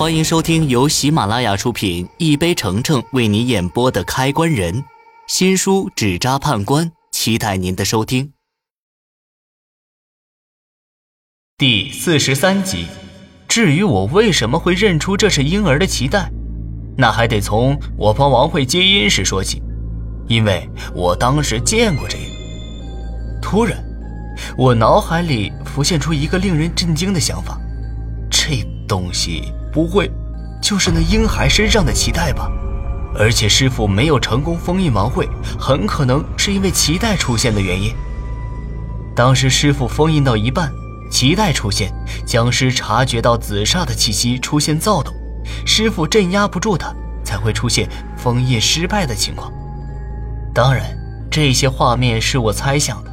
欢迎收听由喜马拉雅出品、一杯橙橙为你演播的《开关人》新书《纸扎判官》，期待您的收听。第四十三集。至于我为什么会认出这是婴儿的脐带，那还得从我帮王慧接音时说起，因为我当时见过这个。突然，我脑海里浮现出一个令人震惊的想法：这东西。不会，就是那婴孩身上的脐带吧？而且师傅没有成功封印王慧，很可能是因为脐带出现的原因。当时师傅封印到一半，脐带出现，僵尸察觉到紫煞的气息出现躁动，师傅镇压不住他，才会出现封印失败的情况。当然，这些画面是我猜想的，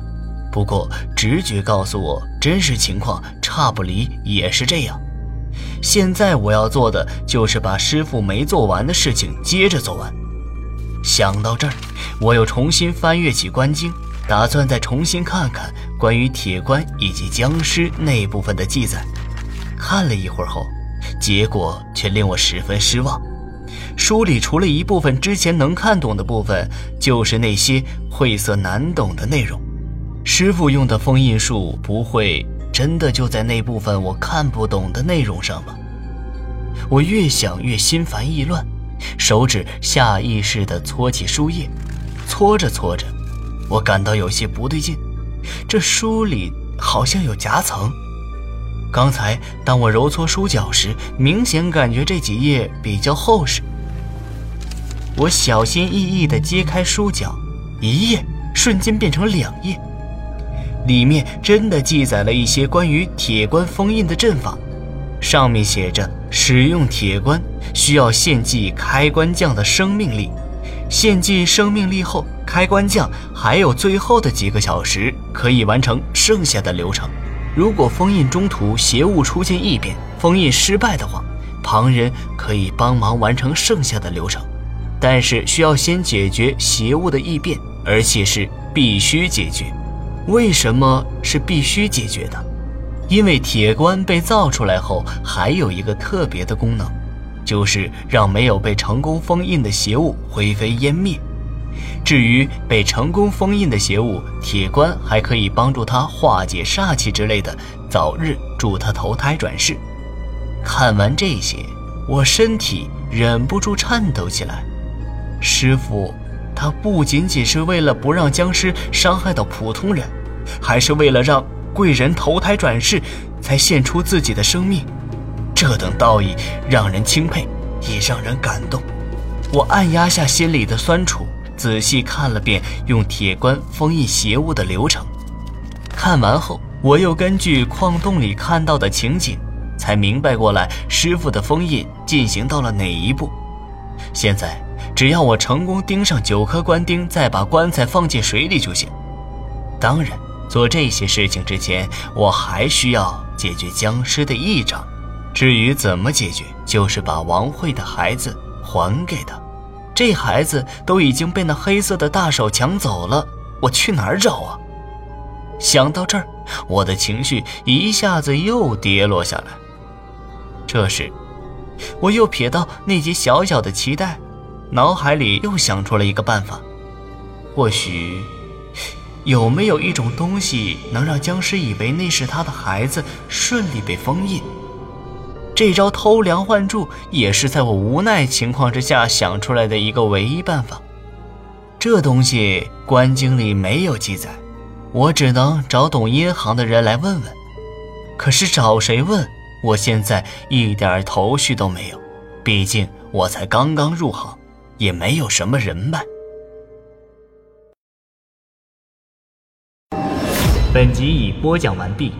不过直觉告诉我，真实情况差不离也是这样。现在我要做的就是把师傅没做完的事情接着做完。想到这儿，我又重新翻阅起关经，打算再重新看看关于铁棺以及僵尸那部分的记载。看了一会儿后，结果却令我十分失望。书里除了一部分之前能看懂的部分，就是那些晦涩难懂的内容。师傅用的封印术不会……真的就在那部分我看不懂的内容上吗？我越想越心烦意乱，手指下意识地搓起书页，搓着搓着，我感到有些不对劲。这书里好像有夹层。刚才当我揉搓书角时，明显感觉这几页比较厚实。我小心翼翼地揭开书角，一页瞬间变成两页。里面真的记载了一些关于铁棺封印的阵法，上面写着：使用铁棺需要献祭开关匠的生命力，献祭生命力后，开关匠还有最后的几个小时可以完成剩下的流程。如果封印中途邪物出现异变，封印失败的话，旁人可以帮忙完成剩下的流程，但是需要先解决邪物的异变，而且是必须解决。为什么是必须解决的？因为铁棺被造出来后，还有一个特别的功能，就是让没有被成功封印的邪物灰飞烟灭。至于被成功封印的邪物，铁棺还可以帮助他化解煞气之类的，早日助他投胎转世。看完这些，我身体忍不住颤抖起来。师傅，他不仅仅是为了不让僵尸伤害到普通人。还是为了让贵人投胎转世，才献出自己的生命，这等道义让人钦佩，也让人感动。我按压下心里的酸楚，仔细看了遍用铁棺封印邪物的流程。看完后，我又根据矿洞里看到的情景，才明白过来师傅的封印进行到了哪一步。现在只要我成功钉上九颗棺钉，再把棺材放进水里就行。当然。做这些事情之前，我还需要解决僵尸的异常。至于怎么解决，就是把王慧的孩子还给他。这孩子都已经被那黑色的大手抢走了，我去哪儿找啊？想到这儿，我的情绪一下子又跌落下来。这时，我又瞥到那节小小的脐带，脑海里又想出了一个办法，或许。有没有一种东西能让僵尸以为那是他的孩子，顺利被封印？这招偷梁换柱也是在我无奈情况之下想出来的一个唯一办法。这东西关经里没有记载，我只能找懂阴行的人来问问。可是找谁问？我现在一点头绪都没有，毕竟我才刚刚入行，也没有什么人脉。本集已播讲完毕。